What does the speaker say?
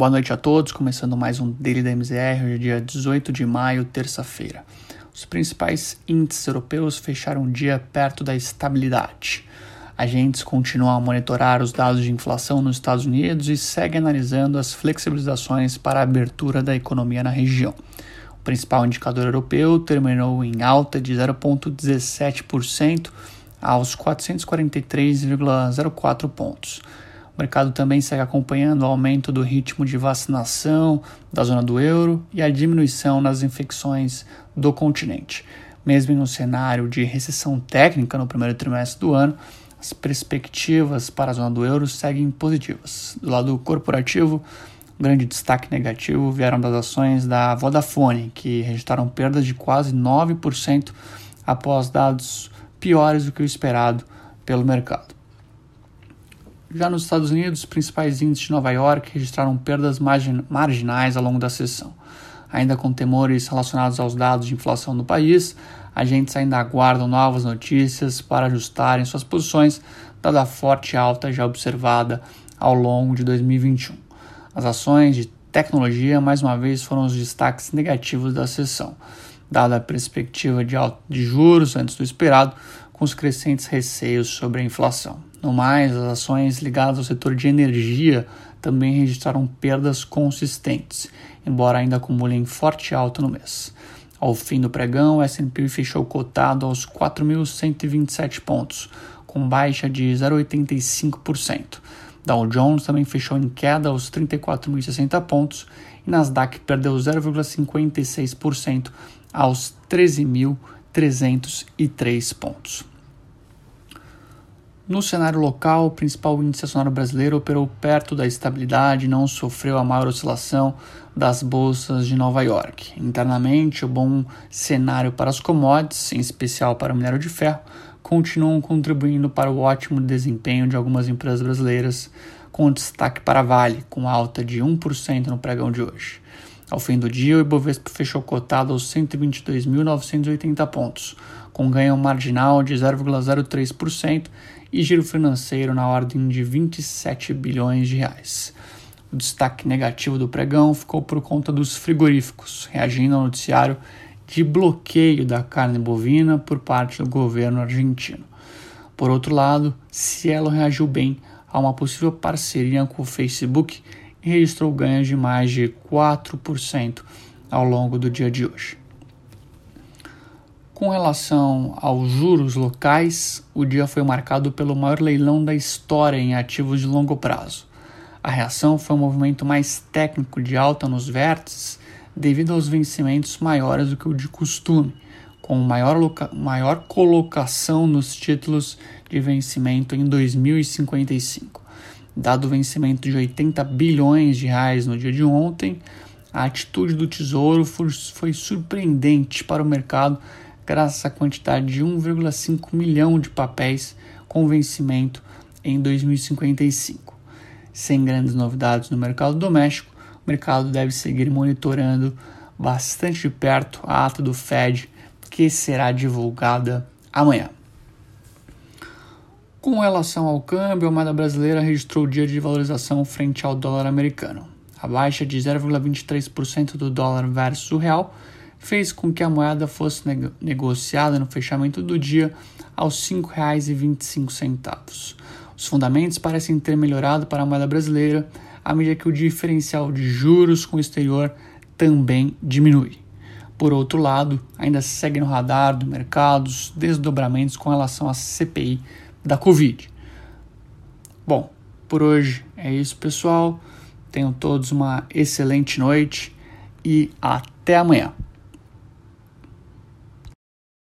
Boa noite a todos, começando mais um Daily da MZR, hoje é dia 18 de maio, terça-feira. Os principais índices europeus fecharam o dia perto da estabilidade. Agentes continuam a monitorar os dados de inflação nos Estados Unidos e seguem analisando as flexibilizações para a abertura da economia na região. O principal indicador europeu terminou em alta de 0,17% aos 443,04 pontos o mercado também segue acompanhando o aumento do ritmo de vacinação da zona do euro e a diminuição nas infecções do continente. Mesmo em um cenário de recessão técnica no primeiro trimestre do ano, as perspectivas para a zona do euro seguem positivas. Do lado corporativo, um grande destaque negativo vieram das ações da Vodafone, que registraram perdas de quase 9% após dados piores do que o esperado pelo mercado. Já nos Estados Unidos, os principais índices de Nova York registraram perdas margin marginais ao longo da sessão. Ainda com temores relacionados aos dados de inflação no país, agentes ainda aguardam novas notícias para ajustarem suas posições, dada a forte alta já observada ao longo de 2021. As ações de tecnologia, mais uma vez, foram os destaques negativos da sessão, dada a perspectiva de alta de juros antes do esperado, com os crescentes receios sobre a inflação. No mais, as ações ligadas ao setor de energia também registraram perdas consistentes, embora ainda acumulem forte alta no mês. Ao fim do pregão, o S&P fechou cotado aos 4.127 pontos, com baixa de 0,85%. Dow Jones também fechou em queda aos 34.060 pontos e Nasdaq perdeu 0,56% aos 13.303 pontos. No cenário local, o principal índice acionário brasileiro operou perto da estabilidade e não sofreu a maior oscilação das bolsas de Nova York. Internamente, o bom cenário para as commodities, em especial para o minério de ferro, continuam contribuindo para o ótimo desempenho de algumas empresas brasileiras, com destaque para a Vale, com alta de 1% no pregão de hoje. Ao fim do dia, o Ibovespa fechou cotado aos 122.980 pontos, com ganho marginal de 0,03% e giro financeiro na ordem de 27 bilhões de reais. O destaque negativo do pregão ficou por conta dos frigoríficos, reagindo ao noticiário de bloqueio da carne bovina por parte do governo argentino. Por outro lado, Cielo reagiu bem a uma possível parceria com o Facebook registrou ganhos de mais de 4% ao longo do dia de hoje. Com relação aos juros locais, o dia foi marcado pelo maior leilão da história em ativos de longo prazo. A reação foi um movimento mais técnico de alta nos vértices devido aos vencimentos maiores do que o de costume, com maior, maior colocação nos títulos de vencimento em 2055. Dado o vencimento de 80 bilhões de reais no dia de ontem, a atitude do Tesouro foi, surpreendente para o mercado graças à quantidade de 1,5 milhão de papéis com vencimento em 2055. Sem grandes novidades no mercado doméstico, o mercado deve seguir monitorando bastante de perto a ata do Fed, que será divulgada amanhã. Com relação ao câmbio, a moeda brasileira registrou dia de valorização frente ao dólar americano. A baixa de 0,23% do dólar versus o real fez com que a moeda fosse negociada no fechamento do dia aos R$ 5,25. Os fundamentos parecem ter melhorado para a moeda brasileira à medida que o diferencial de juros com o exterior também diminui. Por outro lado, ainda segue no radar do mercado os desdobramentos com relação à CPI da Covid. Bom, por hoje é isso, pessoal. Tenham todos uma excelente noite e até amanhã.